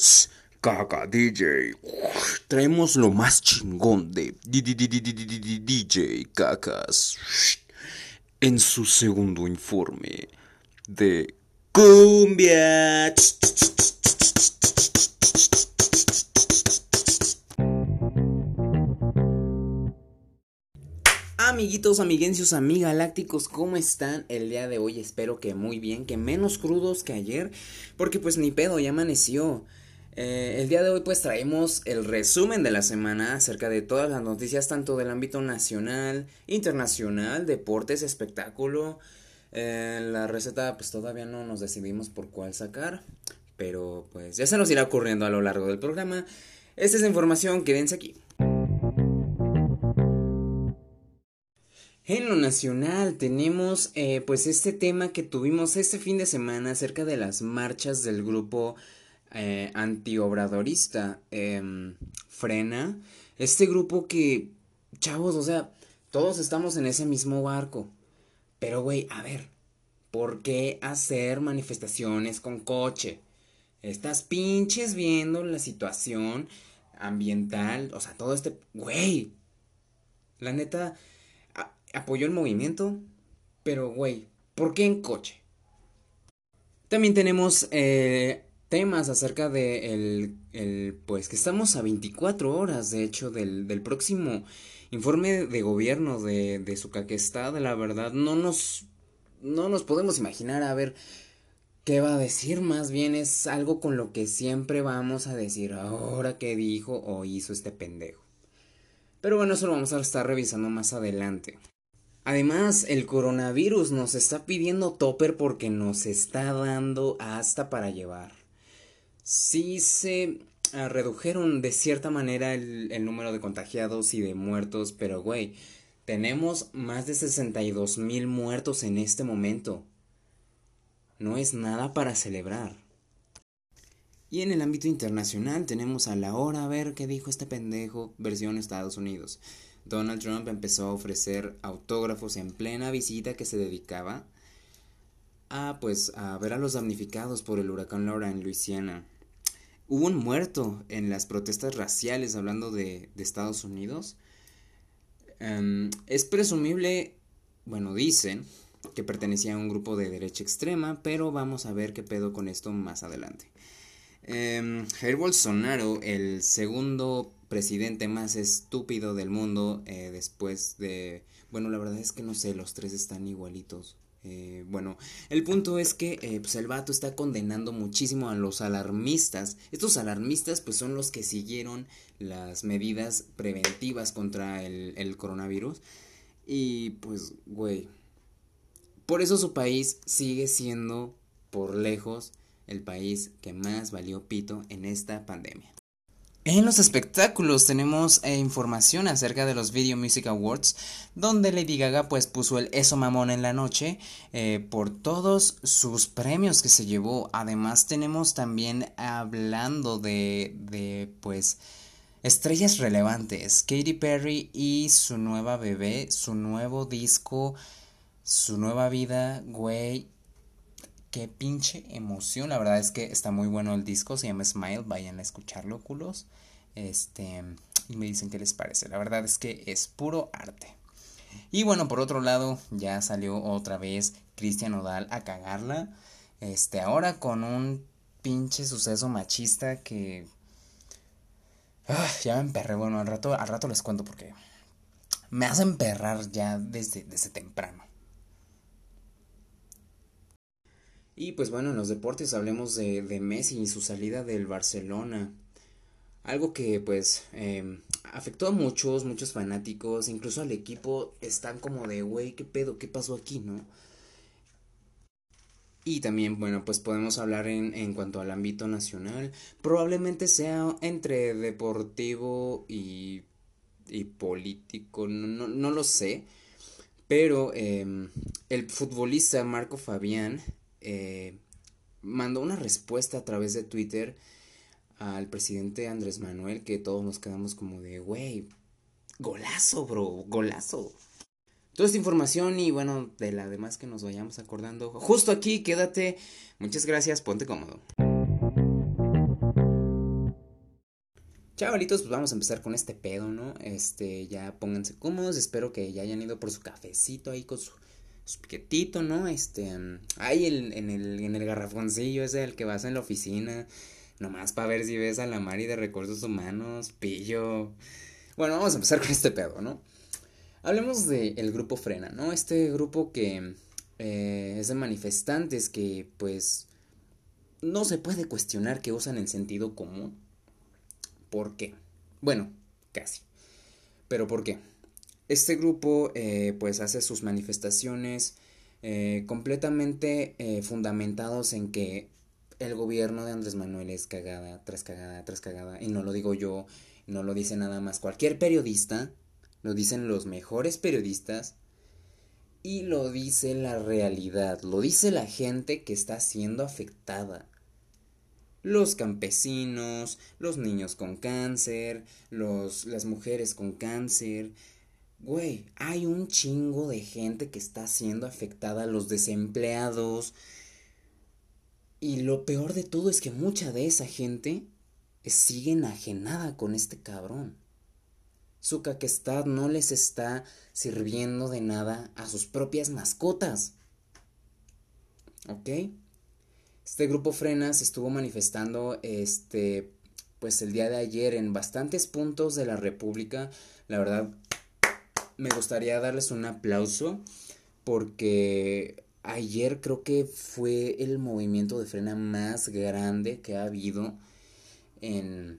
MP3. Caca DJ. Traemos lo más chingón de DJ Cacas. En su segundo informe de Cumbia. Amiguitos, amiguencios, amigalácticos, ¿cómo están el día de hoy? Espero que muy bien, que menos crudos que ayer, porque pues ni pedo, ya amaneció. Eh, el día de hoy pues traemos el resumen de la semana acerca de todas las noticias tanto del ámbito nacional, internacional, deportes, espectáculo. Eh, la receta pues todavía no nos decidimos por cuál sacar, pero pues ya se nos irá ocurriendo a lo largo del programa. Esta es la información, quédense aquí. En lo nacional tenemos eh, pues este tema que tuvimos este fin de semana acerca de las marchas del grupo eh, antiobradorista em, Frena. Este grupo que, chavos, o sea, todos estamos en ese mismo barco. Pero, güey, a ver, ¿por qué hacer manifestaciones con coche? Estás pinches viendo la situación ambiental, o sea, todo este, güey. La neta, apoyó el movimiento, pero güey, ¿por qué en coche? También tenemos eh, temas acerca de el, el, pues que estamos a 24 horas, de hecho, del, del próximo informe de gobierno de, de su caquestad, la verdad, no nos, no nos podemos imaginar a ver qué va a decir, más bien es algo con lo que siempre vamos a decir, ahora qué dijo o hizo este pendejo. Pero bueno, eso lo vamos a estar revisando más adelante. Además, el coronavirus nos está pidiendo topper porque nos está dando hasta para llevar. Sí se ah, redujeron de cierta manera el, el, número de contagiados y de muertos, pero güey, tenemos más de 62 mil muertos en este momento. No es nada para celebrar. Y en el ámbito internacional tenemos a la hora a ver qué dijo este pendejo versión Estados Unidos. Donald Trump empezó a ofrecer autógrafos en plena visita que se dedicaba a pues a ver a los damnificados por el huracán Laura en Luisiana. Hubo un muerto en las protestas raciales hablando de, Estados Unidos. Um, es presumible, bueno, dicen que pertenecía a un grupo de derecha extrema, pero vamos a ver qué pedo con esto más adelante. Um, Jair Bolsonaro, el segundo presidente más estúpido del mundo eh, después de... Bueno, la verdad es que no sé, los tres están igualitos. Eh, bueno, el punto es que eh, pues el vato está condenando muchísimo a los alarmistas. Estos alarmistas pues son los que siguieron las medidas preventivas contra el, el coronavirus. Y pues, güey. Por eso su país sigue siendo, por lejos, el país que más valió pito en esta pandemia. En los espectáculos tenemos eh, información acerca de los Video Music Awards, donde Lady Gaga pues puso el eso mamón en la noche eh, por todos sus premios que se llevó. Además tenemos también hablando de, de pues estrellas relevantes, Katy Perry y su nueva bebé, su nuevo disco, su nueva vida, güey qué pinche emoción. La verdad es que está muy bueno el disco. Se llama Smile. Vayan a escucharlo, culos. Este. Y me dicen qué les parece. La verdad es que es puro arte. Y bueno, por otro lado, ya salió otra vez Cristian Odal a cagarla. Este, ahora con un pinche suceso machista que. Ah, ya me emperré. Bueno, al rato, al rato les cuento porque me hace emperrar ya desde, desde temprano. Y pues bueno, en los deportes hablemos de, Messi y su salida del Barcelona. Algo que pues eh, afectó a muchos, muchos fanáticos, incluso al equipo están como de, güey, ¿qué pedo? ¿Qué pasó aquí, no? Y también, bueno, pues podemos hablar en, en cuanto al ámbito nacional. Probablemente sea entre deportivo y, y político, no, no, lo sé. Pero eh, el futbolista Marco Fabián eh, mandó una respuesta a través de Twitter al presidente Andrés Manuel que todos nos quedamos como de, güey, golazo, bro, golazo. Toda esta información y bueno, de la demás que nos vayamos acordando. Justo aquí, quédate. Muchas gracias, ponte cómodo. Chavalitos, pues vamos a empezar con este pedo, ¿no? Este, ya pónganse cómodos, espero que ya hayan ido por su cafecito ahí con su, su piquetito, ¿no? Este, ahí en, en, el, en el garrafoncillo ese el que vas en la oficina, nomás para ver si ves a la Mari de recursos humanos, pillo. Bueno, vamos a empezar con este pedo, ¿no? Hablemos del grupo Frena, ¿no? Este grupo que eh, es de manifestantes que, pues, no se puede cuestionar que usan el sentido común ¿Por qué? Bueno, casi. Pero ¿por qué? Este grupo eh, pues hace sus manifestaciones eh, completamente eh, fundamentados en que el gobierno de Andrés Manuel es cagada tras cagada tras cagada. Y no lo digo yo, no lo dice nada más cualquier periodista, lo dicen los mejores periodistas y lo dice la realidad, lo dice la gente que está siendo afectada los campesinos, los niños con cáncer, los, las mujeres con cáncer. Güey, hay un chingo de gente que está siendo afectada, los desempleados. Y lo peor de todo es que mucha de esa gente sigue enajenada con este cabrón. Su caquestad no les está sirviendo de nada a sus propias mascotas. ¿Ok? Este grupo Frenas estuvo manifestando este pues el día de ayer en bastantes puntos de la República. La verdad me gustaría darles un aplauso porque ayer creo que fue el movimiento de frena más grande que ha habido en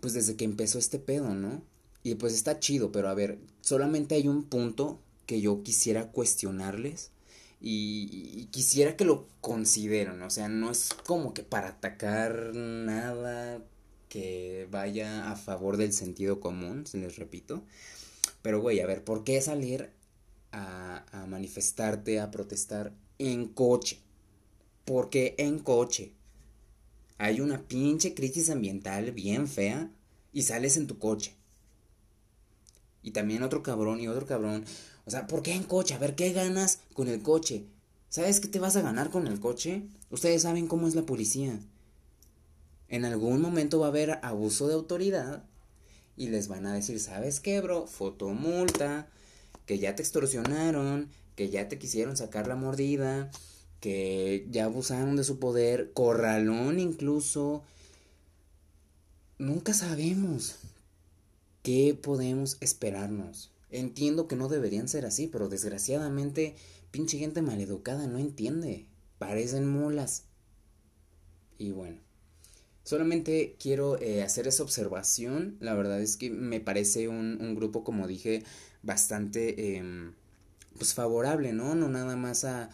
pues desde que empezó este pedo, ¿no? Y pues está chido, pero a ver, solamente hay un punto que yo quisiera cuestionarles y, quisiera que lo consideren, o sea, no es como que para atacar nada que vaya a favor del sentido común, se les repito. Pero, güey, a ver, ¿por qué salir a, manifestarte, a protestar en coche? Porque en coche hay una pinche crisis ambiental bien fea y sales en tu coche. Y también otro cabrón y otro cabrón o sea, ¿por qué en coche? A ver, ¿qué ganas con el coche? ¿Sabes qué te vas a ganar con el coche? Ustedes saben cómo es la policía. En algún momento va a haber abuso de autoridad y les van a decir, ¿sabes qué, bro? Fotomulta, que ya te extorsionaron, que ya te quisieron sacar la mordida, que ya abusaron de su poder, corralón incluso. Nunca sabemos qué podemos esperarnos. Entiendo que no deberían ser así, pero desgraciadamente, pinche gente maleducada no entiende. Parecen mulas. Y bueno, solamente quiero eh, hacer esa observación. La verdad es que me parece un, un grupo, como dije, bastante eh, pues favorable, ¿no? No nada más a,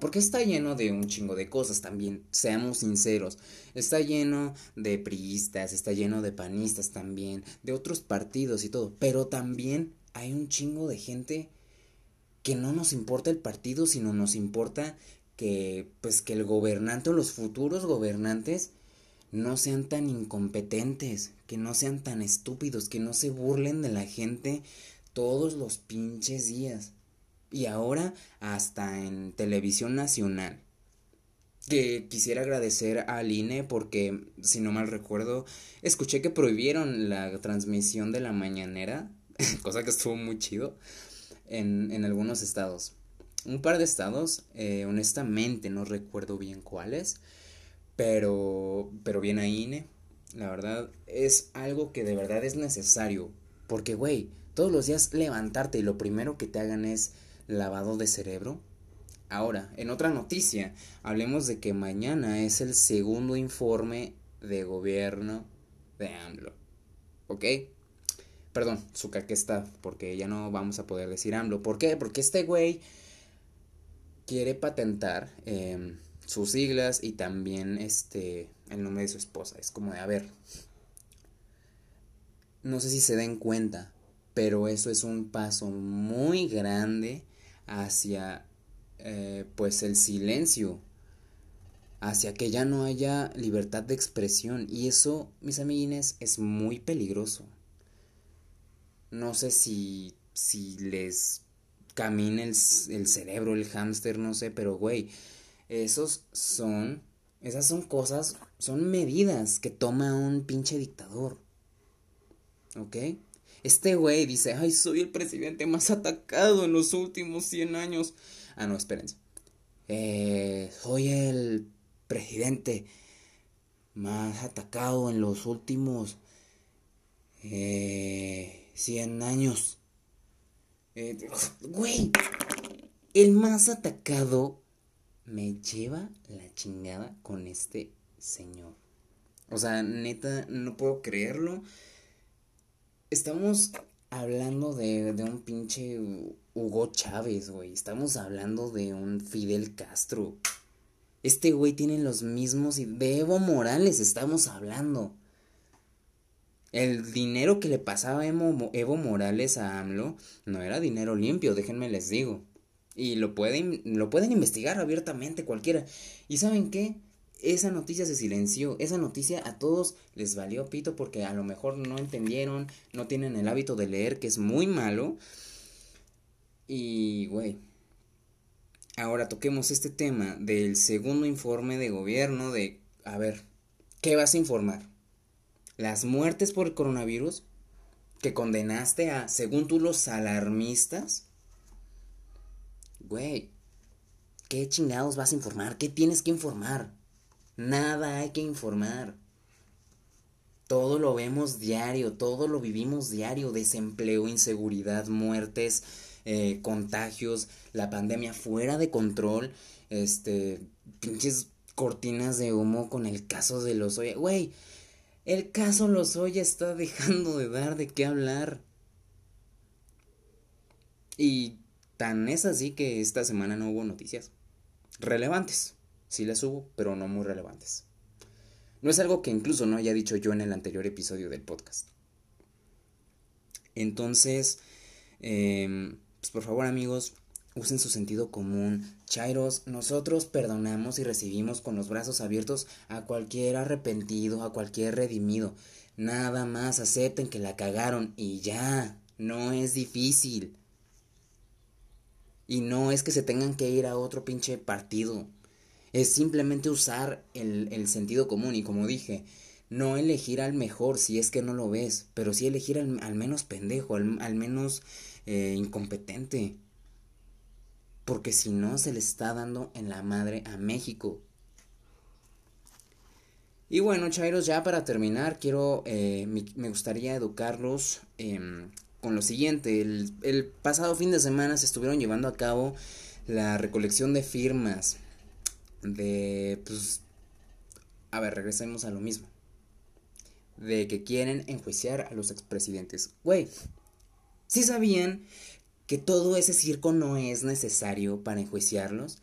porque está lleno de un chingo de cosas también, seamos sinceros. Está lleno de priistas, está lleno de panistas también, de otros partidos y todo. Pero también hay un chingo de gente que no nos importa el partido, sino nos importa que pues que el gobernante o los futuros gobernantes no sean tan incompetentes, que no sean tan estúpidos, que no se burlen de la gente todos los pinches días. Y ahora hasta en televisión nacional. Que quisiera agradecer al INE porque, si no mal recuerdo, escuché que prohibieron la transmisión de la mañanera cosa que estuvo muy chido, en, en algunos estados. Un par de estados, eh, honestamente no recuerdo bien cuáles, pero, pero bien ahí, INE, la verdad, es algo que de verdad es necesario, porque, güey, todos los días levantarte y lo primero que te hagan es lavado de cerebro. Ahora, en otra noticia, hablemos de que mañana es el segundo informe de gobierno de AMLO. ¿Ok? Perdón, su está, porque ya no vamos a poder decir AMLO. ¿Por qué? Porque este güey quiere patentar em, sus siglas y también este el nombre de su esposa. Es como de, a ver, no sé si se den cuenta, pero eso es un paso muy grande hacia eh, pues el silencio, hacia que ya no haya libertad de expresión y eso, mis amiguines, es muy peligroso no sé si, si les camina el, el cerebro, el hámster, no sé, pero güey, esos son, esas son cosas, son medidas que toma un pinche dictador. ¿Ok? Este güey dice, ay, soy el presidente más atacado en los últimos 100 años. Ah, no, espérense. Eh, soy el presidente más atacado en los últimos eh, 100 años. Eh, güey, el más atacado me lleva la chingada con este señor. O sea, neta, no puedo creerlo. Estamos hablando de, un pinche Hugo Chávez, güey. Estamos hablando de un Fidel Castro. Este güey tiene los mismos... De Evo Morales estamos hablando. El dinero que le pasaba Evo, Morales a AMLO no era dinero limpio, déjenme les digo. Y lo pueden, lo pueden investigar abiertamente cualquiera. ¿Y saben qué? Esa noticia se silenció. Esa noticia a todos les valió pito porque a lo mejor no entendieron, no tienen el hábito de leer, que es muy malo. Y, güey. Ahora toquemos este tema del segundo informe de gobierno de, a ver, ¿qué vas a informar? las muertes por el coronavirus que condenaste a, según tú, los alarmistas. Güey, ¿qué chingados vas a informar? ¿Qué tienes que informar? Nada hay que informar. Todo lo vemos diario, todo lo vivimos diario, desempleo, inseguridad, muertes, eh, contagios, la pandemia fuera de control, este, pinches cortinas de humo con el caso de los... Güey, el caso Lozoya está dejando de dar de qué hablar. Y tan es así que esta semana no hubo noticias relevantes. Sí las hubo, pero no muy relevantes. No es algo que incluso no haya dicho yo en el anterior episodio del podcast. Entonces, eh, pues por favor amigos, usen su sentido común. Chairos, nosotros perdonamos y recibimos con los brazos abiertos a cualquier arrepentido, a cualquier redimido. Nada más acepten que la cagaron y ya. No es difícil. Y no es que se tengan que ir a otro pinche partido. Es simplemente usar el, el sentido común y como dije, no elegir al mejor si es que no lo ves, pero sí elegir al, menos pendejo, al, menos eh, incompetente porque si no se le está dando en la madre a México. Y bueno, Chairos, ya para terminar, quiero, eh, me, gustaría educarlos em, con lo siguiente. El, pasado fin de semana se estuvieron llevando a cabo la recolección de firmas de, pues, a ver, regresemos a lo mismo. De que quieren enjuiciar a los expresidentes. Güey, ¿sí sabían que todo ese circo no es necesario para enjuiciarlos.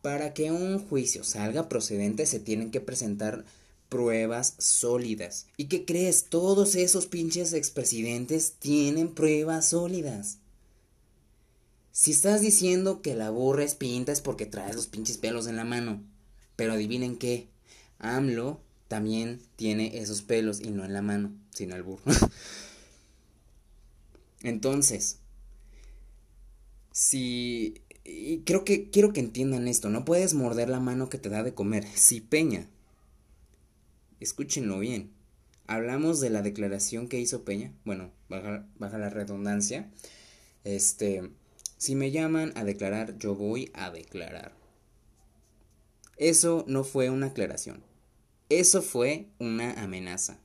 Para que un juicio salga procedente se tienen que presentar pruebas sólidas. ¿Y qué crees? Todos esos pinches expresidentes tienen pruebas sólidas. Si estás diciendo que la burra es pinta es porque traes los pinches pelos en la mano. Pero adivinen qué. AMLO también tiene esos pelos y no en la mano, sino el burro. Entonces, si... Y creo que quiero que entiendan esto, no puedes morder la mano que te da de comer. Si Peña, escúchenlo bien, hablamos de la declaración que hizo Peña, bueno, baja, la redundancia, este, si me llaman a declarar, yo voy a declarar. Eso no fue una aclaración, eso fue una amenaza.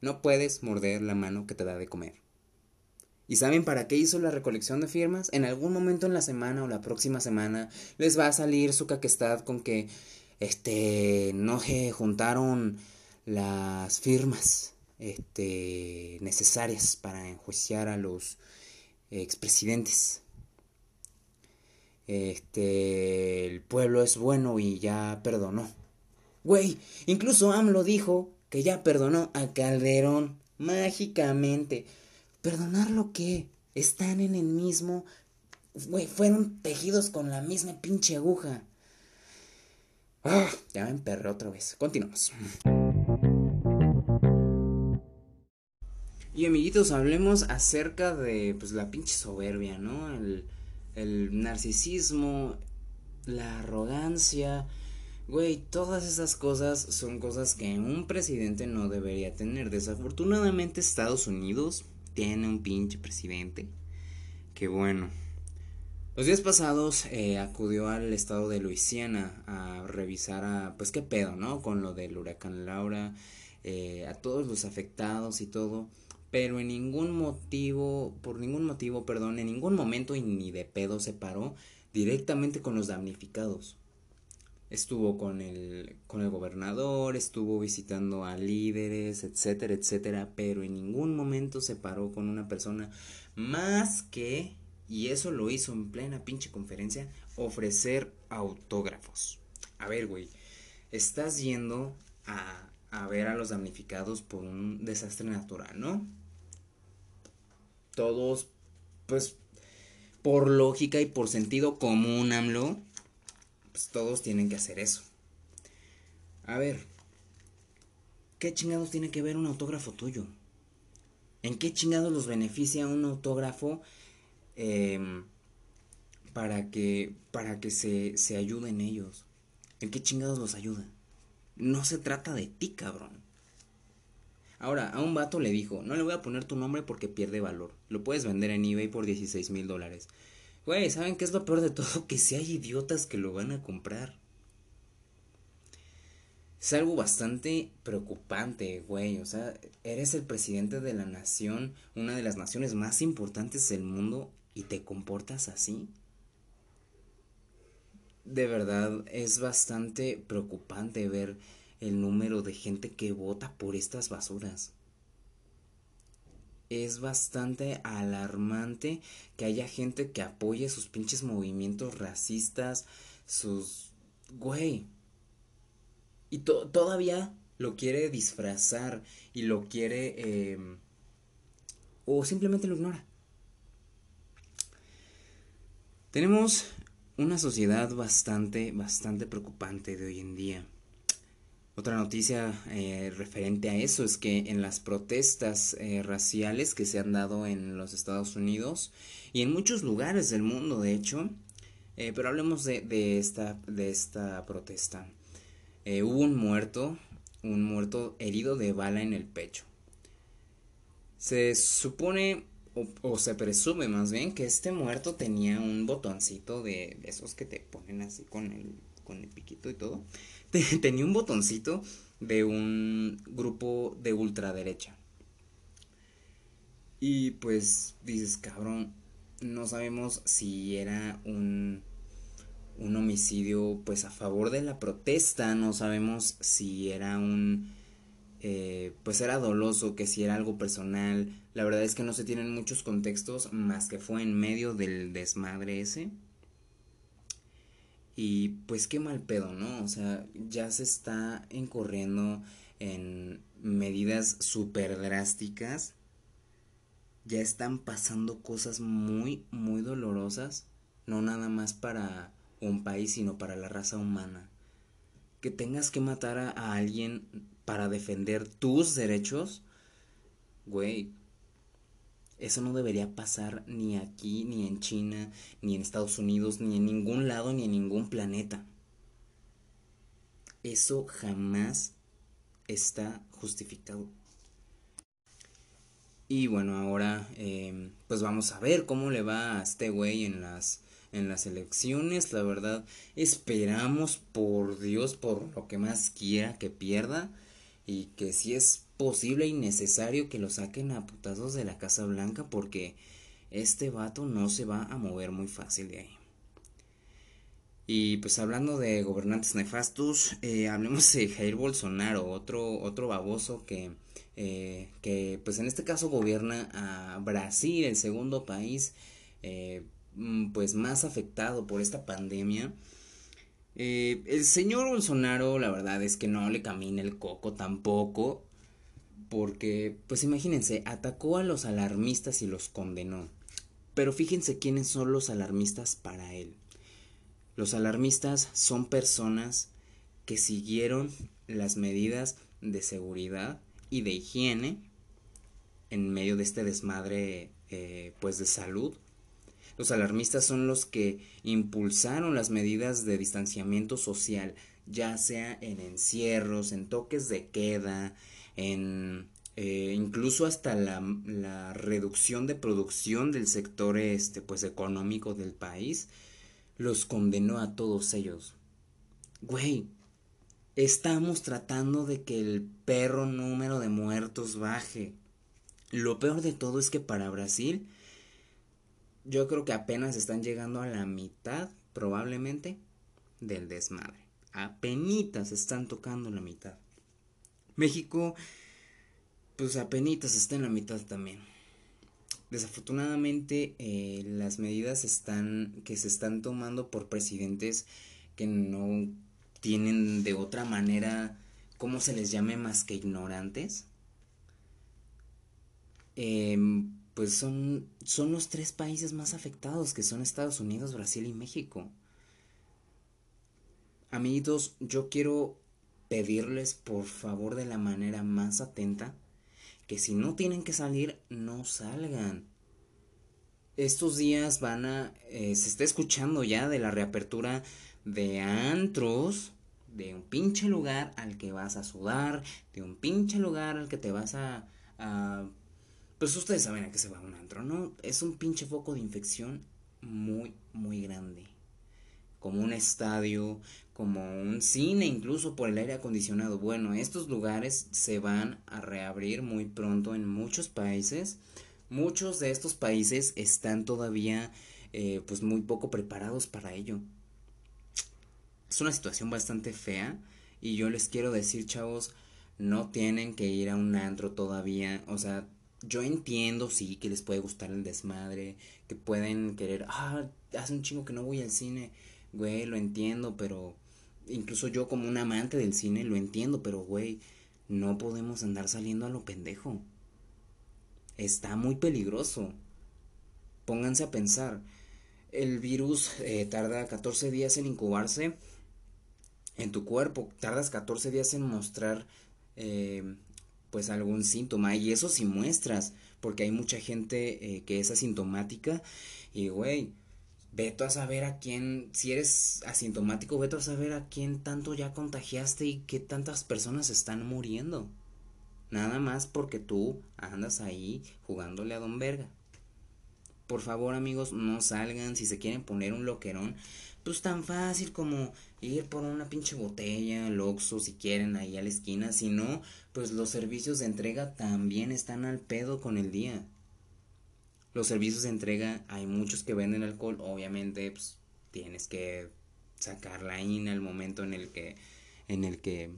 No puedes morder la mano que te da de comer. ¿Y saben para qué hizo la recolección de firmas? En algún momento en la semana o la próxima semana les va a salir su caquestad con que este no se juntaron las firmas este necesarias para enjuiciar a los expresidentes. Este el pueblo es bueno y ya perdonó. Güey, incluso AMLO dijo que ya perdonó a Calderón mágicamente. ¿Perdonar lo que? Están en el mismo... Güey, fueron tejidos con la misma pinche aguja. Ya me emperré otra vez. Continuamos. Y amiguitos, hablemos acerca de pues la pinche soberbia, ¿no? El, el narcisismo, la arrogancia, Güey, todas esas cosas son cosas que un presidente no debería tener. Desafortunadamente Estados Unidos tiene un pinche presidente. Que bueno. Los días pasados eh, acudió al estado de Luisiana a revisar a, pues qué pedo, ¿no? Con lo del huracán Laura, eh, a todos los afectados y todo. Pero en ningún motivo, por ningún motivo, perdón, en ningún momento y ni de pedo se paró directamente con los damnificados estuvo con el, con el gobernador, estuvo visitando a líderes, etcétera, etcétera, pero en ningún momento se paró con una persona más que, y eso lo hizo en plena pinche conferencia, ofrecer autógrafos. A ver, güey, estás yendo a, ver a los damnificados por un desastre natural, ¿no? Todos, pues, por lógica y por sentido común, AMLO, pues, todos tienen que hacer eso. A ver, ¿qué chingados tiene que ver un autógrafo tuyo? ¿En qué chingados los beneficia un autógrafo em, para que, para que se, se ayuden ellos? ¿En qué chingados los ayuda? No se trata de ti, cabrón. Ahora, a un vato le dijo, no le voy a poner tu nombre porque pierde valor. Lo puedes vender en eBay por 16 mil dólares. Güey, ¿saben qué es lo peor de todo? Que si hay idiotas que lo van a comprar. Es algo bastante preocupante, güey. O sea, eres el presidente de la nación, una de las naciones más importantes del mundo, y te comportas así. De verdad, es bastante preocupante ver el número de gente que vota por estas basuras es bastante alarmante que haya gente que apoye sus pinches movimientos racistas, sus... güey. Y todavía lo quiere disfrazar y lo quiere... Em, o simplemente lo ignora. Tenemos una sociedad bastante, bastante preocupante de hoy en día. Otra noticia eh, referente a eso es que en las protestas eh, raciales que se han dado en los Estados Unidos y en muchos lugares del mundo, de hecho, eh, pero hablemos de, de, esta, de esta protesta. hubo un muerto, un muerto herido de bala en el pecho. Se supone, o, se presume más bien, que este muerto tenía un botoncito de, esos que te ponen así con el, con el piquito y todo tenía un botoncito de un grupo de ultraderecha. Y pues dices, cabrón, no sabemos si era un, un homicidio pues a favor de la protesta, no sabemos si era un... Eh, pues era doloso, que si era algo personal. La verdad es que no se tienen muchos contextos más que fue en medio del desmadre ese. Y pues qué mal pedo, ¿no? O sea, ya se está incurriendo en medidas súper drásticas. Ya están pasando cosas muy, muy dolorosas. No nada más para un país, sino para la raza humana. Que tengas que matar a, a alguien para defender tus derechos. Güey, eso no debería pasar ni aquí, ni en China, ni en Estados Unidos, ni en ningún lado, ni en ningún planeta. Eso jamás está justificado. Y bueno, ahora em, pues vamos a ver cómo le va a este güey en las, en las elecciones. La verdad, esperamos por Dios, por lo que más quiera que pierda. Y que si es posible y necesario que lo saquen a putazos de la Casa Blanca porque este vato no se va a mover muy fácil de ahí. Y pues hablando de gobernantes nefastos, eh, hablemos de Jair Bolsonaro, otro, otro baboso que, eh, que pues en este caso gobierna a Brasil, el segundo país eh, mm, pues más afectado por esta pandemia. El señor Bolsonaro, la verdad es que no le camina el coco tampoco porque, pues imagínense, atacó a los alarmistas y los condenó. Pero fíjense quiénes son los alarmistas para él. Los alarmistas son personas que siguieron las medidas de seguridad y de higiene en medio de este desmadre eh, pues de salud. Los alarmistas son los que impulsaron las medidas de distanciamiento social ya sea en encierros, en toques de queda, en eh, incluso hasta la, reducción de producción del sector este, pues, económico del país, los condenó a todos ellos. Güey, estamos tratando de que el perro número de muertos baje. Lo peor de todo es que para Brasil, yo creo que apenas están llegando a la mitad, probablemente, del desmadre. Apenitas están tocando la mitad. México, pues apenitas está en la mitad también. Desafortunadamente, eh, las medidas están, que se están tomando por presidentes que no tienen de otra manera, ¿cómo se les llame más que ignorantes? Em, pues son, son los tres países más afectados, que son Estados Unidos, Brasil y México. Amiguitos, yo quiero pedirles por favor de la manera más atenta que si no tienen que salir, no salgan. Estos días van a... Eh, se está escuchando ya de la reapertura de antros, de un pinche lugar al que vas a sudar, de un pinche lugar al que te vas a pues ustedes saben a qué se va un antro, ¿no? Es un pinche foco de infección muy, muy grande. Como un estadio, como un cine, incluso por el aire acondicionado. Bueno, estos lugares se van a reabrir muy pronto en muchos países. Muchos de estos países están todavía eh, pues muy poco preparados para ello. Es una situación bastante fea y yo les quiero decir, chavos, no tienen que ir a un antro todavía. O sea, yo entiendo, sí, que les puede gustar el desmadre, que pueden querer, ah, hace un chingo que no voy al cine, güey, lo entiendo, pero incluso yo como un amante del cine lo entiendo, pero güey, no podemos andar saliendo a lo pendejo. Está muy peligroso. Pónganse a pensar, el virus eh, tarda 14 días en incubarse en tu cuerpo, tardas 14 días en mostrar eh, pues algún síntoma. Y eso sí muestras porque hay mucha gente eh, que es asintomática y güey veto a saber a quién si eres asintomático veto a saber a quién tanto ya contagiaste y qué tantas personas están muriendo. Nada más porque tú andas ahí jugándole a don verga por favor amigos no salgan si se quieren poner un loquerón pues tan fácil como ir por una pinche botella al Oxxo si quieren ahí a la esquina, si no, pues los servicios de entrega también están al pedo con el día. Los servicios de entrega, hay muchos que venden alcohol, obviamente pues tienes que sacar la INA al momento en el que en el que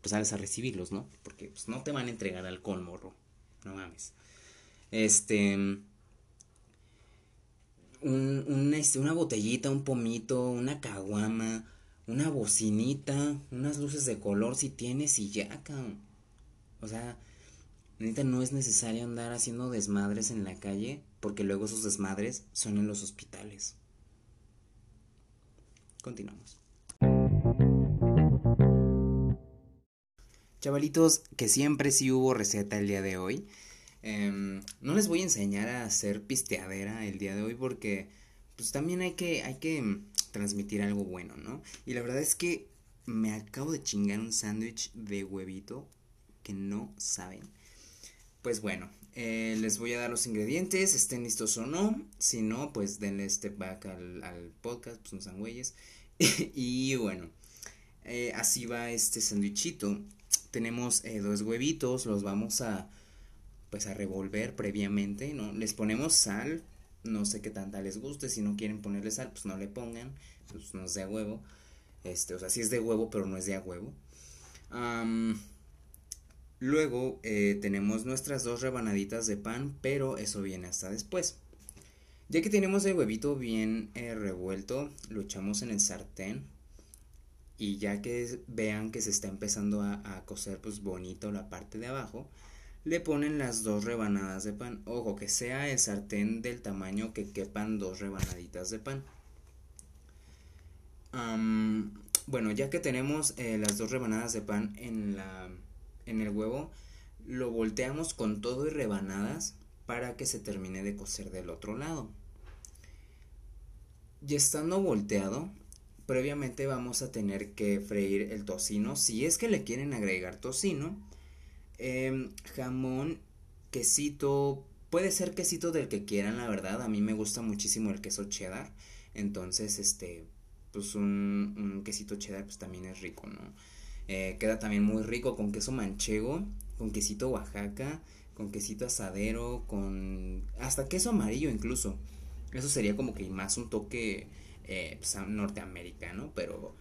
pues sales a recibirlos, ¿no? Porque pues no te van a entregar alcohol, morro. No mames. Este un, este, una botellita, un pomito, una caguama, una bocinita, unas luces de color si tienes y ya, cabrón. O sea, neta no es necesario andar haciendo desmadres en la calle porque luego esos desmadres son en los hospitales. Continuamos. Chavalitos, que siempre sí hubo receta el día de hoy. Em, no les voy a enseñar a hacer pisteadera el día de hoy porque pues también hay que, hay que mm, transmitir algo bueno, ¿no? Y la verdad es que me acabo de chingar un sándwich de huevito que no saben. Pues bueno, eh, les voy a dar los ingredientes, estén listos o no. Si no, pues denle step back al, podcast, pues no güeyes. y bueno, eh, así va este sándwichito. Tenemos eh, dos huevitos, los vamos a pues a revolver previamente, ¿no? Les ponemos sal, no sé qué tanta les guste, si no quieren ponerle sal, pues no le pongan, pues no es de a huevo, este, o sea, sí es de huevo, pero no es de a huevo. luego eh, tenemos nuestras dos rebanaditas de pan, pero eso viene hasta después. Ya que tenemos el huevito bien eh, revuelto, lo echamos en el sartén. Y ya que vean que se está empezando a, a cocer pues bonito la parte de abajo, le ponen las dos rebanadas de pan. Ojo, que sea el sartén del tamaño que quepan dos rebanaditas de pan. bueno, ya que tenemos eh, las dos rebanadas de pan en, la, en el huevo, lo volteamos con todo y rebanadas para que se termine de cocer del otro lado. Y estando volteado, previamente vamos a tener que freír el tocino. Si es que le quieren agregar tocino, em, jamón, quesito, puede ser quesito del que quieran, la verdad. A mí me gusta muchísimo el queso cheddar. Entonces, este, pues un, quesito cheddar pues también es rico, ¿no? Eh, queda también muy rico con queso manchego, con quesito Oaxaca, con quesito asadero, con hasta queso amarillo incluso. Eso sería como que más un toque eh, pues, norteamericano, pero,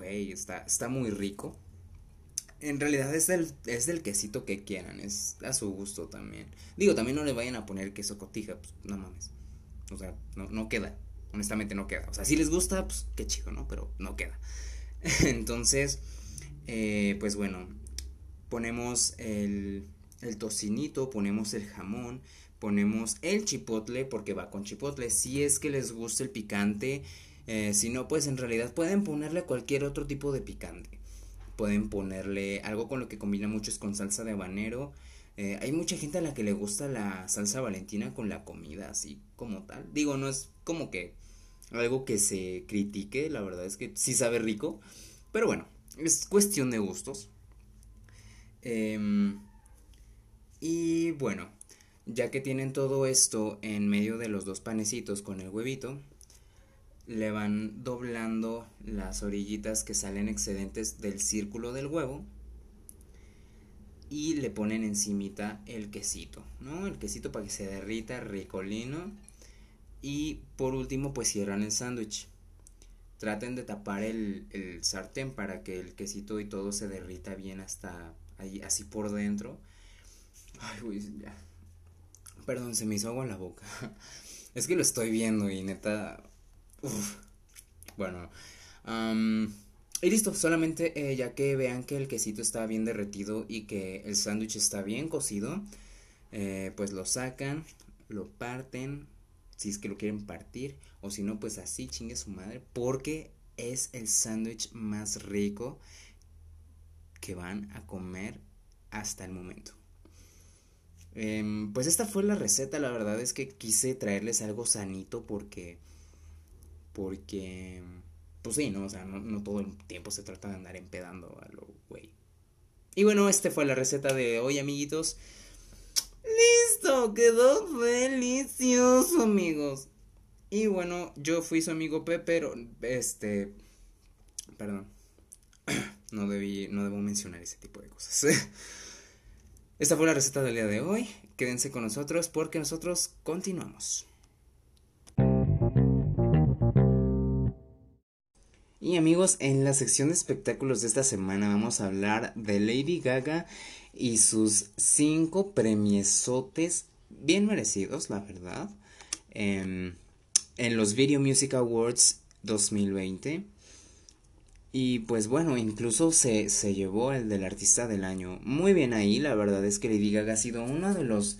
está, está muy rico. En realidad es del, es del quesito que quieran, es a su gusto también. Digo, también no le vayan a poner queso cotija, pues no mames. O sea, no, no queda, honestamente no queda. O sea, si les gusta, pues qué chido, ¿no? Pero no queda. Entonces, eh, pues bueno, ponemos el, el tocinito, ponemos el jamón, ponemos el chipotle porque va con chipotle. Si es que les gusta el picante, eh, si no, pues en realidad pueden ponerle cualquier otro tipo de picante. Pueden ponerle algo con lo que combina mucho es con salsa de habanero. Eh, hay mucha gente a la que le gusta la salsa valentina con la comida, así como tal. Digo, no es como que algo que se critique, la verdad es que sí sabe rico. Pero bueno, es cuestión de gustos. Em, y bueno, ya que tienen todo esto en medio de los dos panecitos con el huevito, le van doblando las orillitas que salen excedentes del círculo del huevo y le ponen encimita el quesito, ¿no? El quesito para que se derrita ricolino y por último pues cierran el sándwich. Traten de tapar el, el sartén para que el quesito y todo se derrita bien hasta ahí, así por dentro. Ay, güey, ya. Perdón, se me hizo agua en la boca. Es que lo estoy viendo y neta. Uf. Bueno. y listo, solamente eh, ya que vean que el quesito está bien derretido y que el sándwich está bien cocido, eh, pues lo sacan, lo parten, si es que lo quieren partir, o si no, pues así chingue su madre, porque es el sándwich más rico que van a comer hasta el momento. Em, pues esta fue la receta, la verdad es que quise traerles algo sanito porque, porque, pues sí, ¿no? O sea, no, todo el tiempo se trata de andar empedando a lo güey. Y bueno, esta fue la receta de hoy, amiguitos. Listo, quedó delicioso, amigos. Y bueno, yo fui su amigo Pepe, pero este, perdón, no debí, no debo mencionar ese tipo de cosas. Esta fue la receta del día de hoy. Quédense con nosotros porque nosotros continuamos. Y amigos, en la sección de espectáculos de esta semana vamos a hablar de Lady Gaga y sus cinco premiesotes bien merecidos, la verdad, en, en los Video Music Awards 2020. Y pues bueno, incluso se, se llevó el del artista del año. Muy bien ahí, la verdad es que Lady Gaga ha sido uno de los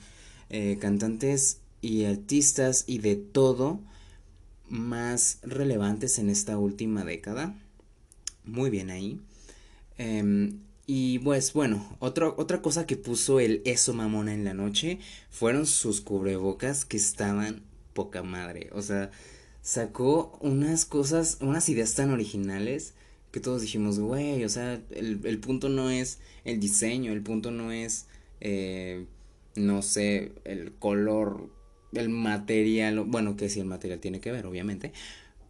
eh, cantantes y artistas y de todo más relevantes en esta última década. Muy bien ahí. Em, y pues bueno, otra cosa que puso el eso mamona en la noche fueron sus cubrebocas que estaban poca madre. O sea, sacó unas cosas, unas ideas tan originales que todos dijimos, güey, o sea, el, punto no es el diseño, el punto no es, eh, no sé, el color, el material, bueno, que si el material tiene que ver, obviamente,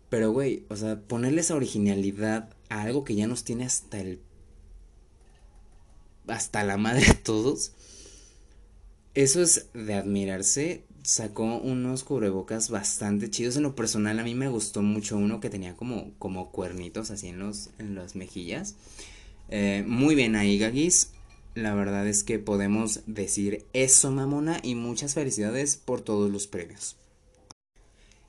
pero güey, o sea, ponerle esa originalidad a algo que ya nos tiene hasta el, hasta la madre a todos, eso es de admirarse sacó unos cubrebocas bastante chidos. En lo personal a mí me gustó mucho uno que tenía como, como cuernitos así en, los, en las mejillas. Eh, muy bien ahí, Gagis. La verdad es que podemos decir eso, mamona, y muchas felicidades por todos los premios.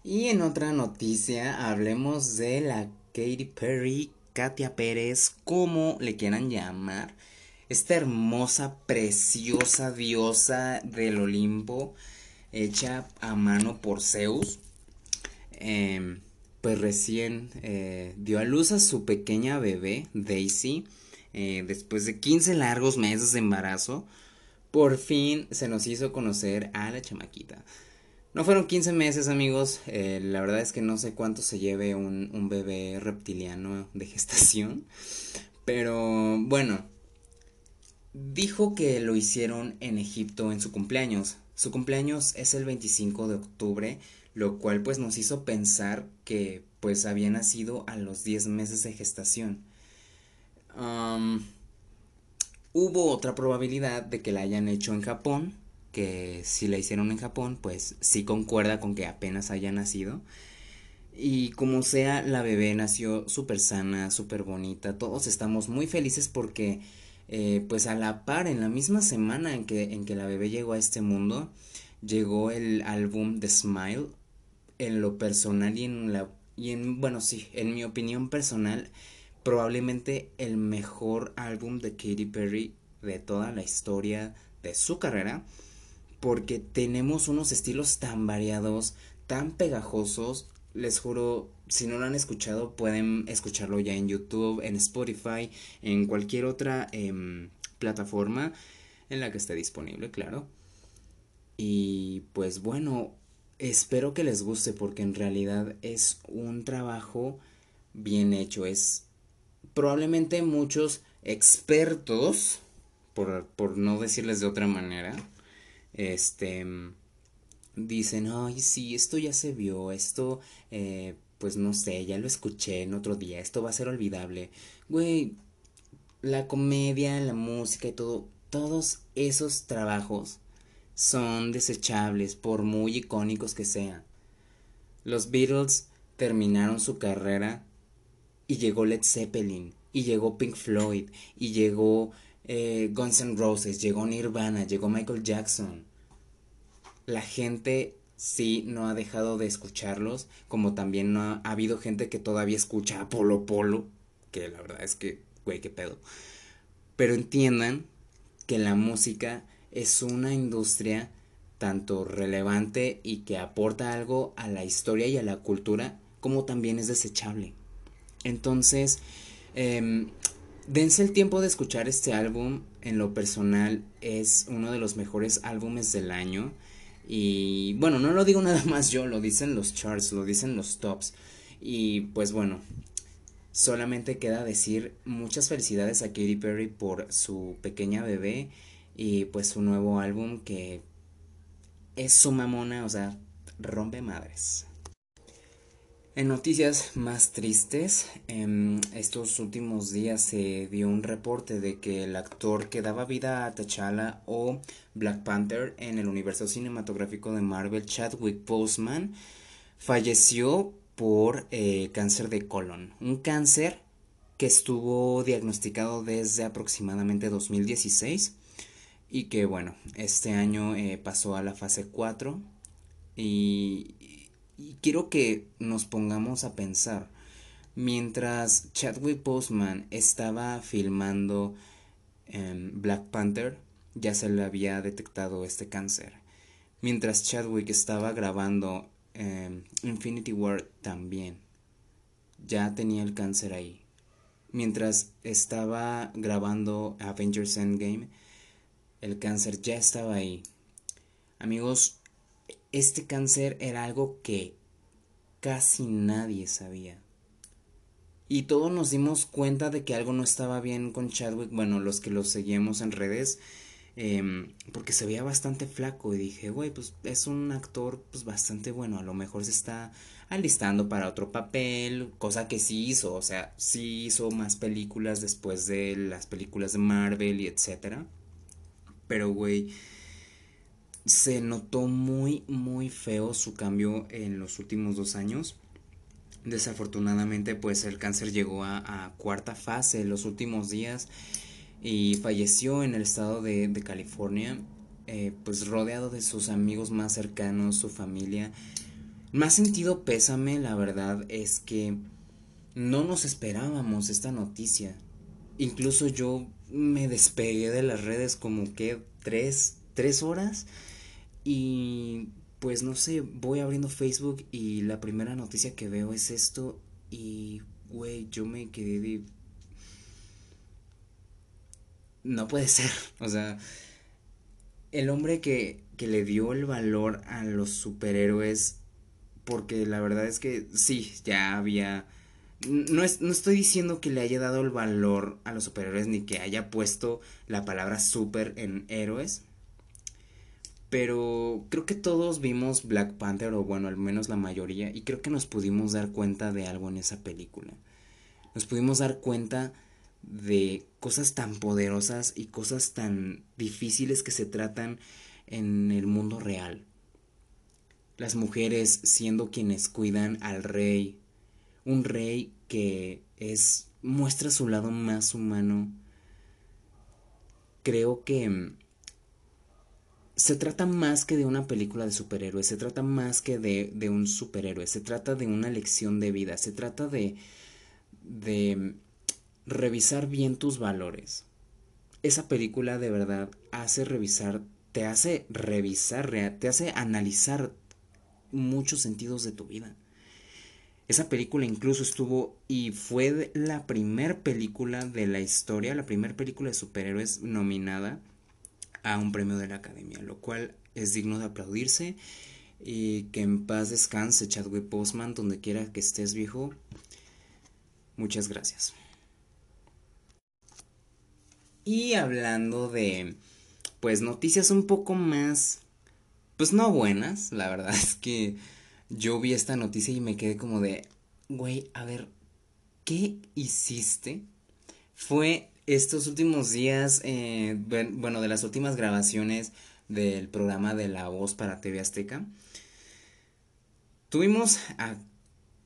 Y en otra noticia, hablemos de la Katy Perry, Katia Pérez, como le quieran llamar. Esta hermosa, preciosa diosa del Olimpo hecha a mano por Zeus, em, pues recién eh, dio a luz a su pequeña bebé, Daisy, eh, después de 15 largos meses de embarazo, por fin se nos hizo conocer a la chamaquita. No fueron 15 meses, amigos. Eh, la verdad es que no sé cuánto se lleve un, un bebé reptiliano de gestación. Pero bueno, dijo que lo hicieron en Egipto en su cumpleaños. Su cumpleaños es el 25 de octubre, lo cual pues nos hizo pensar que pues había nacido a los 10 meses de gestación. Hubo otra probabilidad de que la hayan hecho en Japón, que si la hicieron en Japón, pues sí concuerda con que apenas haya nacido. Y como sea, la bebé nació súper sana, súper bonita. Todos estamos muy felices porque, eh, pues a la par, en la misma semana en que, en que la bebé llegó a este mundo, llegó el álbum The Smile. En lo personal y en la. Y en, bueno, sí, en mi opinión personal, probablemente el mejor álbum de Katy Perry de toda la historia de su carrera porque tenemos unos estilos tan variados, tan pegajosos. Les juro, si no lo han escuchado, pueden escucharlo ya en YouTube, en Spotify, en cualquier otra em, plataforma en la que esté disponible, claro. Y pues bueno, espero que les guste porque en realidad es un trabajo bien hecho. Es probablemente muchos expertos, por, por no decirles de otra manera, este, dicen, ay, sí, esto ya se vio, esto, eh, pues no sé, ya lo escuché en otro día, esto va a ser olvidable. Güey, la comedia, la música y todo, todos esos trabajos son desechables por muy icónicos que sean. Los Beatles terminaron su carrera y llegó Led Zeppelin, y llegó Pink Floyd, y llegó eh, Guns N' Roses, llegó Nirvana, llegó Michael Jackson. La gente sí no ha dejado de escucharlos, como también no ha, habido gente que todavía escucha a Polo Polo, que la verdad es que, güey, qué pedo. Pero entiendan que la música es una industria tanto relevante y que aporta algo a la historia y a la cultura, como también es desechable. Entonces, eh, Dense el tiempo de escuchar este álbum. En lo personal es uno de los mejores álbumes del año. Y bueno, no lo digo nada más yo, lo dicen los charts, lo dicen los tops. Y pues bueno, solamente queda decir muchas felicidades a Katy Perry por su pequeña bebé y pues su nuevo álbum que es su mamona, o sea, rompe madres. En noticias más tristes, en estos últimos días se dio un reporte de que el actor que daba vida a T'Challa o Black Panther en el universo cinematográfico de Marvel, Chadwick Boseman, falleció por eh, cáncer de colon. Un cáncer que estuvo diagnosticado desde aproximadamente 2016 y que bueno, este año eh, pasó a la fase 4 y y quiero que nos pongamos a pensar. Mientras Chadwick Boseman estaba filmando Black Panther, ya se le había detectado este cáncer. Mientras Chadwick estaba grabando Infinity War también, ya tenía el cáncer ahí. Mientras estaba grabando Avengers Endgame, el cáncer ya estaba ahí. Amigos, este cáncer era algo que casi nadie sabía. Y todos nos dimos cuenta de que algo no estaba bien con Chadwick, bueno, los que lo seguíamos en redes, em, porque se veía bastante flaco y dije, güey, pues es un actor pues bastante bueno, a lo mejor se está alistando para otro papel, cosa que sí hizo, o sea, sí hizo más películas después de las películas de Marvel y etcétera. Pero, güey, se notó muy, muy feo su cambio en los últimos dos años. Desafortunadamente, pues el cáncer llegó a, cuarta fase en los últimos días y falleció en el estado de, California, eh, pues rodeado de sus amigos más cercanos, su familia. Más sentido pésame, la verdad, es que no nos esperábamos esta noticia. Incluso yo me despegué de las redes como que tres, tres horas y pues no sé, voy abriendo Facebook y la primera noticia que veo es esto y, güey, yo me quedé de... No puede ser, o sea, el hombre que, que le dio el valor a los superhéroes, porque la verdad es que sí, ya había... No, es, no estoy diciendo que le haya dado el valor a los superhéroes ni que haya puesto la palabra super en héroes, pero creo que todos vimos Black Panther, o bueno, al menos la mayoría, y creo que nos pudimos dar cuenta de algo en esa película. Nos pudimos dar cuenta de cosas tan poderosas y cosas tan difíciles que se tratan en el mundo real. Las mujeres siendo quienes cuidan al rey, un rey que es muestra su lado más humano. Creo que se trata más que de una película de superhéroes, se trata más que de, de, un superhéroe, se trata de una lección de vida, se trata de, de revisar bien tus valores. Esa película de verdad hace revisar, te hace revisar, te hace analizar muchos sentidos de tu vida. Esa película incluso estuvo y fue la primer película de la historia, la primera película de superhéroes nominada a un premio de la academia, lo cual es digno de aplaudirse y que en paz descanse Chadwick Boseman donde quiera que estés viejo. Muchas gracias. Y hablando de pues noticias un poco más pues no buenas, la verdad es que yo vi esta noticia y me quedé como de, güey, a ver, ¿qué hiciste? Fue estos últimos días, eh, bueno, de las últimas grabaciones del programa de La Voz para TV Azteca, tuvimos a,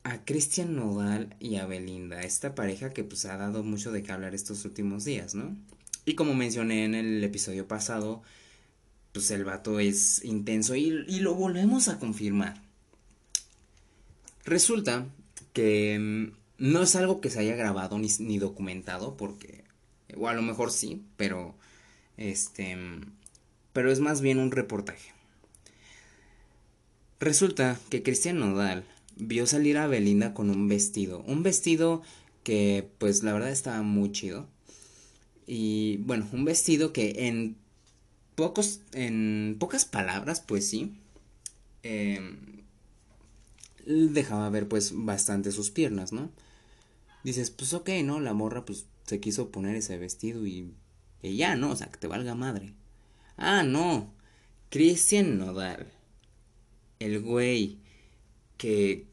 a Cristian Nodal y a Belinda, esta pareja que pues ha dado mucho de qué hablar estos últimos días, ¿no? Y como mencioné en el episodio pasado, pues el vato es intenso y, lo volvemos a confirmar. Resulta que mm, no es algo que se haya grabado ni documentado porque o a lo mejor sí, pero este pero es más bien un reportaje. Resulta que Cristian Nodal vio salir a Belinda con un vestido, un vestido que pues la verdad estaba muy chido. Y bueno, un vestido que en pocos en pocas palabras, pues sí, em, dejaba ver pues bastante sus piernas, ¿no? Dices, pues ok, ¿no? La morra pues se quiso poner ese vestido y, y ya, ¿no? O sea, que te valga madre. Ah, no. Christian Nodal. El güey que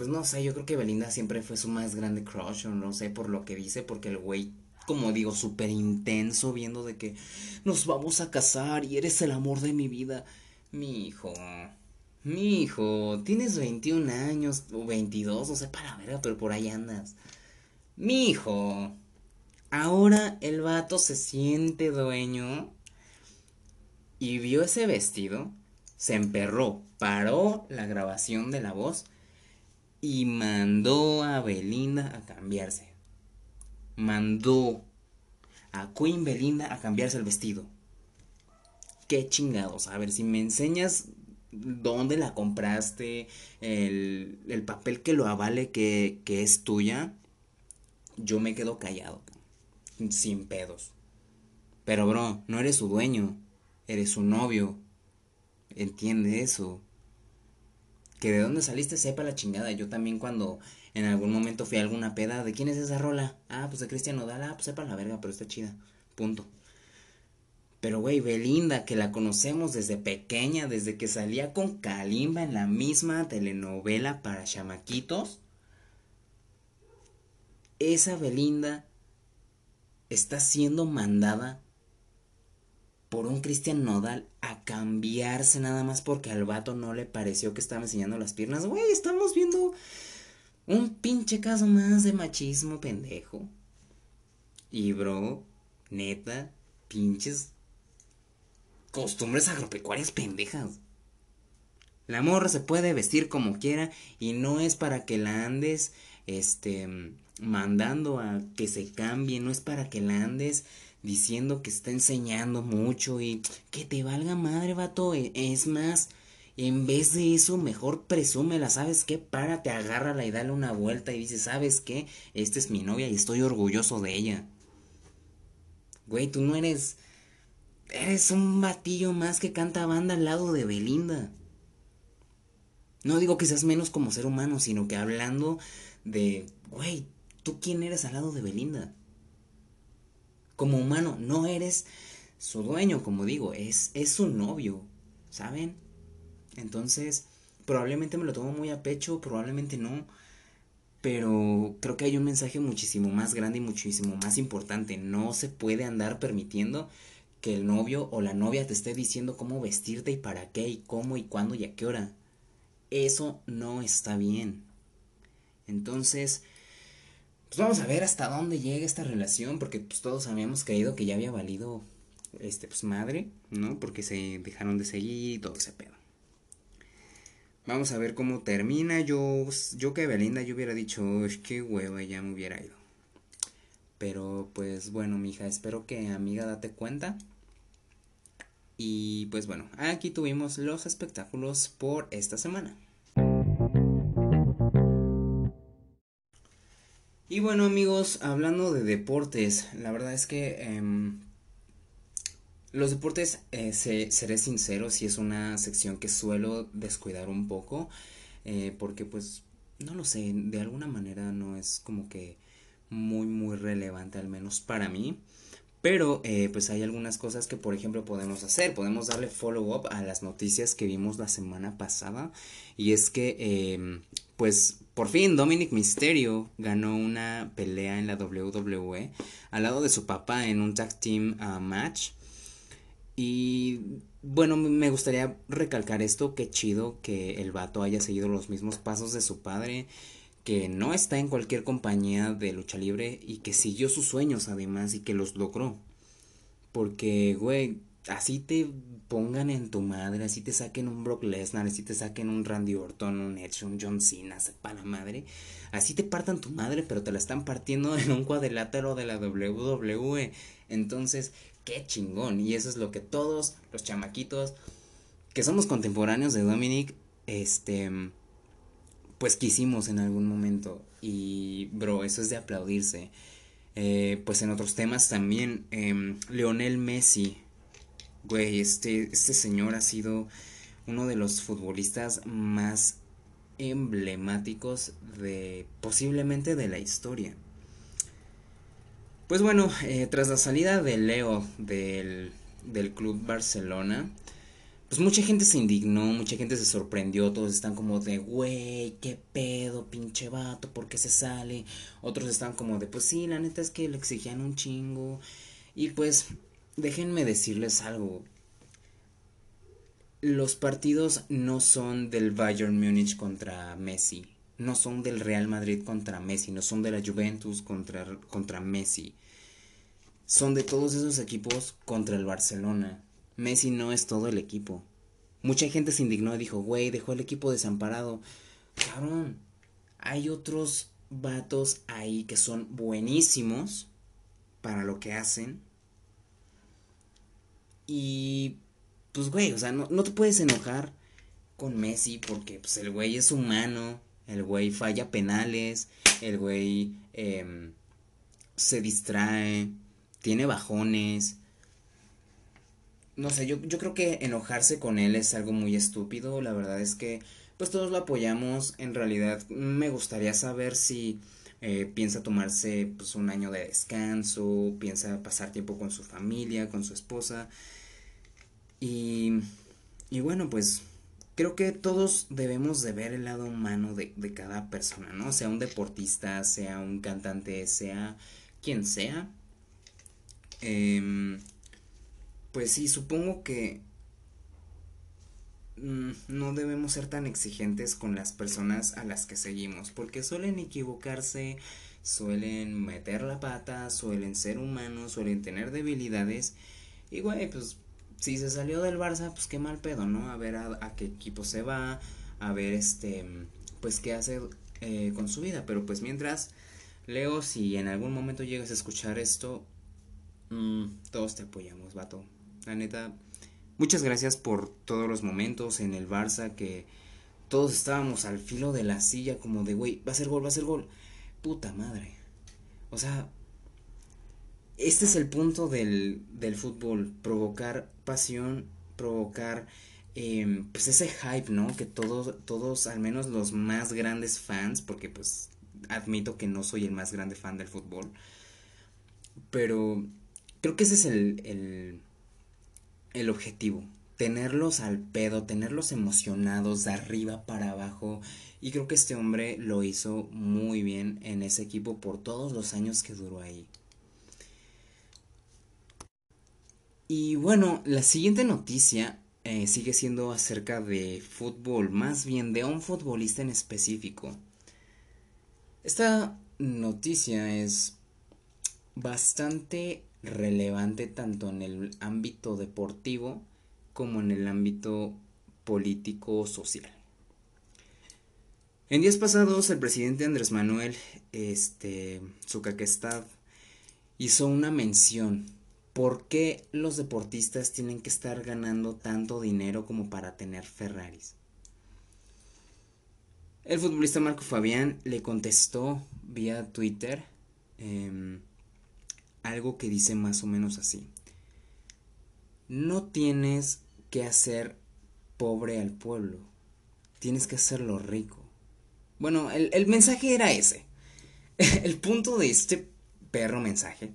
pues no sé, yo creo que Belinda siempre fue su más grande crush, o no sé por lo que dice, porque el güey, como digo, súper intenso, viendo de que nos vamos a casar y eres el amor de mi vida. Mi hijo, mi hijo, tienes 21 años o 22, no sé para ver, pero por ahí andas. Mi hijo, ahora el vato se siente dueño y vio ese vestido, se emperró, paró la grabación de la voz y mandó a Belinda a cambiarse. Mandó a Queen Belinda a cambiarse el vestido. Qué chingados. A ver si me enseñas dónde la compraste, el, el papel que lo avale que, que es tuya yo me quedo callado, sin pedos. Pero bro, no eres su dueño, eres su novio. Entiende eso. Que de dónde saliste sepa la chingada. Yo también cuando en algún momento fui a alguna peda, ¿de quién es esa rola? Ah, pues de Cristian Nodal, ah, pues sepa la verga, pero está chida. Punto. Pero güey, Belinda, que la conocemos desde pequeña, desde que salía con Kalimba en la misma telenovela para chamaquitos esa Belinda está siendo mandada por un Cristian Nodal a cambiarse nada más porque al vato no le pareció que estaba enseñando las piernas. Güey, estamos viendo un pinche caso más de machismo pendejo. Y bro, neta, pinches costumbres agropecuarias pendejas. La morra se puede vestir como quiera y no es para que la andes, este, mandando a que se cambie, no es para que la andes diciendo que está enseñando mucho y que te valga madre, vato. E, es más, en vez de eso, mejor presúmela, ¿sabes qué? Párate, agárrala y dale una vuelta y dice, ¿sabes qué? Esta es mi novia y estoy orgulloso de ella. Güey, tú no eres eres un batillo más que canta banda al lado de Belinda. No digo que seas menos como ser humano, sino que hablando de, güey, ¿tú quién eres al lado de Belinda? Como humano, no eres su dueño, como digo, es, es su novio, ¿saben? Entonces, probablemente me lo tomo muy a pecho, probablemente no, pero creo que hay un mensaje muchísimo más grande y muchísimo más importante. No se puede andar permitiendo que el novio o la novia te esté diciendo cómo vestirte y para qué y cómo y cuándo y a qué hora. Eso no está bien. Entonces, pues vamos a ver hasta dónde llega esta relación, porque pues todos habíamos creído que ya había valido, este, pues madre, ¿no? Porque se dejaron de seguir y todo ese pedo. Vamos a ver cómo termina. Yo, yo que Belinda yo hubiera dicho, qué hueva, ya me hubiera ido. Pero pues bueno, mija, espero que amiga date cuenta. Y pues bueno, aquí tuvimos los espectáculos por esta semana. Y bueno amigos, hablando de deportes, la verdad es que em, los deportes, eh, seré sincero, si es una sección que suelo descuidar un poco, eh, porque pues, no lo sé, de alguna manera no es como que muy, muy relevante, al menos para mí. Pero eh, pues hay algunas cosas que por ejemplo podemos hacer. Podemos darle follow up a las noticias que vimos la semana pasada. Y es que em, pues por fin Dominic Mysterio ganó una pelea en la WWE al lado de su papá en un tag team ah, match. Y bueno, me gustaría recalcar esto, qué chido que el vato haya seguido los mismos pasos de su padre que no está en cualquier compañía de lucha libre y que siguió sus sueños además y que los logró. Porque, güey, así te pongan en tu madre, así te saquen un Brock Lesnar, así te saquen un Randy Orton, un Edge, un John Cena, para la madre, así te partan tu madre, pero te la están partiendo en un cuadrilátero de la WWE. Entonces, qué chingón. Y eso es lo que todos los chamaquitos que somos contemporáneos de Dominic, este pues quisimos en algún momento. Y, bro, eso es de aplaudirse. Eh, pues en otros temas también, eh, Leonel Messi, güey, este, este señor ha sido uno de los futbolistas más emblemáticos de posiblemente de la historia. Pues bueno, eh, tras la salida de Leo del, del club Barcelona, pues mucha gente se indignó, mucha gente se sorprendió, todos están como de, güey, qué pedo, pinche vato, ¿por qué se sale? Otros están como de, pues sí, la neta es que le exigían un chingo. Y pues, déjenme decirles algo. Los partidos no son del Bayern Múnich contra Messi, no son del Real Madrid contra Messi, no son de la Juventus contra, contra Messi. Son de todos esos equipos contra el Barcelona Messi no es todo el equipo. Mucha gente se indignó y dijo, güey, dejó el equipo desamparado. Cabrón, hay otros vatos ahí que son buenísimos para lo que hacen. Y, pues, güey, o sea, no, te puedes enojar con Messi porque, pues, el güey es humano, el güey falla penales, el güey em, se distrae, tiene bajones, no sé, yo, yo creo que enojarse con él es algo muy estúpido. La verdad es que, pues todos lo apoyamos. En realidad, me gustaría saber si eh, piensa tomarse pues, un año de descanso, piensa pasar tiempo con su familia, con su esposa. Y, y bueno, pues creo que todos debemos de ver el lado humano de, de cada persona, ¿no? Sea un deportista, sea un cantante, sea quien sea. Eh, pues sí, supongo que mm, no debemos ser tan exigentes con las personas a las que seguimos, porque suelen equivocarse, suelen meter la pata, suelen ser humanos, suelen tener debilidades. Y güey, pues si se salió del Barça, pues qué mal pedo, ¿no? A ver a, qué equipo se va, a ver este, pues qué hace eh, con su vida. Pero pues mientras, Leo, si en algún momento llegas a escuchar esto, mm, todos te apoyamos, vato. La neta, muchas gracias por todos los momentos en el Barça que todos estábamos al filo de la silla como de, güey, va a ser gol, va a ser gol. Puta madre. O sea, este es el punto del, del fútbol, provocar provocar em, pues ese hype, ¿no? Que todos, todos, al menos los más grandes fans, porque pues admito que no soy el más grande fan del fútbol, pero creo que ese es el, el, el objetivo, tenerlos al pedo, tenerlos emocionados de arriba para abajo. Y creo que este hombre lo hizo muy bien en ese equipo por todos los años que duró ahí. Y bueno, la siguiente noticia eh, sigue siendo acerca de fútbol, más bien de un futbolista en específico. Esta noticia es bastante relevante tanto en el ámbito deportivo como en el ámbito político social. En días pasados el presidente Andrés Manuel este Zuccaquestad hizo una mención ¿Por qué los deportistas tienen que estar ganando tanto dinero como para tener Ferraris? El futbolista Marco Fabián le contestó vía Twitter em, algo que dice más o menos así. No tienes que hacer pobre al pueblo, tienes que hacerlo rico. Bueno, el, el mensaje era ese. El punto de este perro mensaje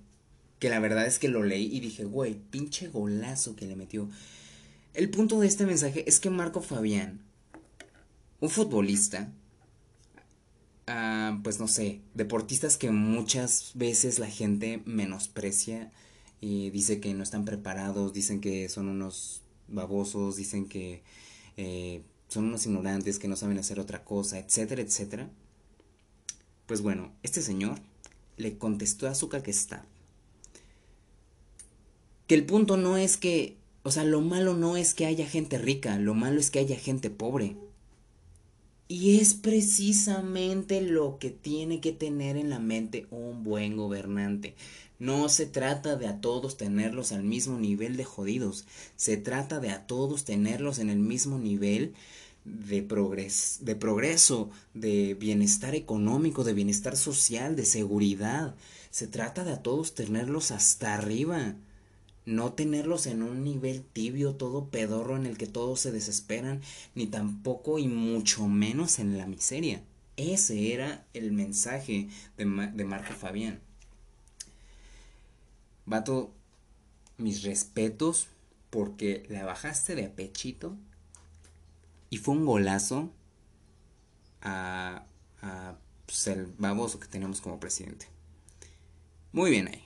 que la verdad es que lo leí y dije, güey, pinche golazo que le metió. El punto de este mensaje es que Marco Fabián, un futbolista, ah, pues no sé, deportistas que muchas veces la gente menosprecia y dice que no están preparados, dicen que son unos babosos, dicen que eh, son unos ignorantes, que no saben hacer otra cosa, etcétera, etcétera. Pues bueno, este señor le contestó a su está que el punto no es que, o sea, lo malo no es que haya gente rica, lo malo es que haya gente pobre. Y es precisamente lo que tiene que tener en la mente un buen gobernante. No se trata de a todos tenerlos al mismo nivel de jodidos, se trata de a todos tenerlos en el mismo nivel de, de progreso, de bienestar económico, de bienestar social, de seguridad. Se trata de a todos tenerlos hasta arriba no tenerlos en un nivel tibio, todo pedorro en el que todos se desesperan, ni tampoco y mucho menos en la miseria. Ese era el mensaje de, de Marco Fabián. Vato, mis respetos porque la bajaste de pechito y fue un golazo a, pues, el baboso que tenemos como presidente. Muy bien ahí.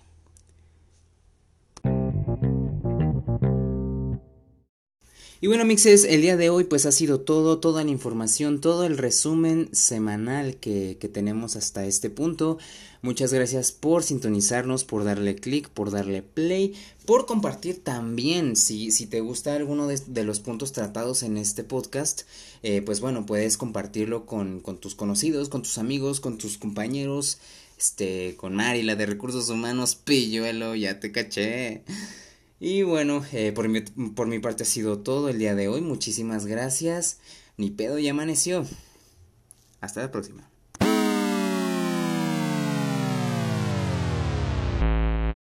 Y bueno, mixes, el día de hoy pues ha sido todo, toda la información, todo el resumen semanal que, que tenemos hasta este punto. Muchas gracias por sintonizarnos, por darle click, por darle play, por compartir también. Si, si te gusta alguno de, los puntos tratados en este podcast, eh, pues bueno, puedes compartirlo con, con tus conocidos, con tus amigos, con tus compañeros, este, con Mari, la de recursos humanos, pilluelo, ya te caché. Y bueno, eh, por, mi, por mi parte ha sido todo el día de hoy. Muchísimas gracias. Ni pedo ya amaneció. Hasta la próxima.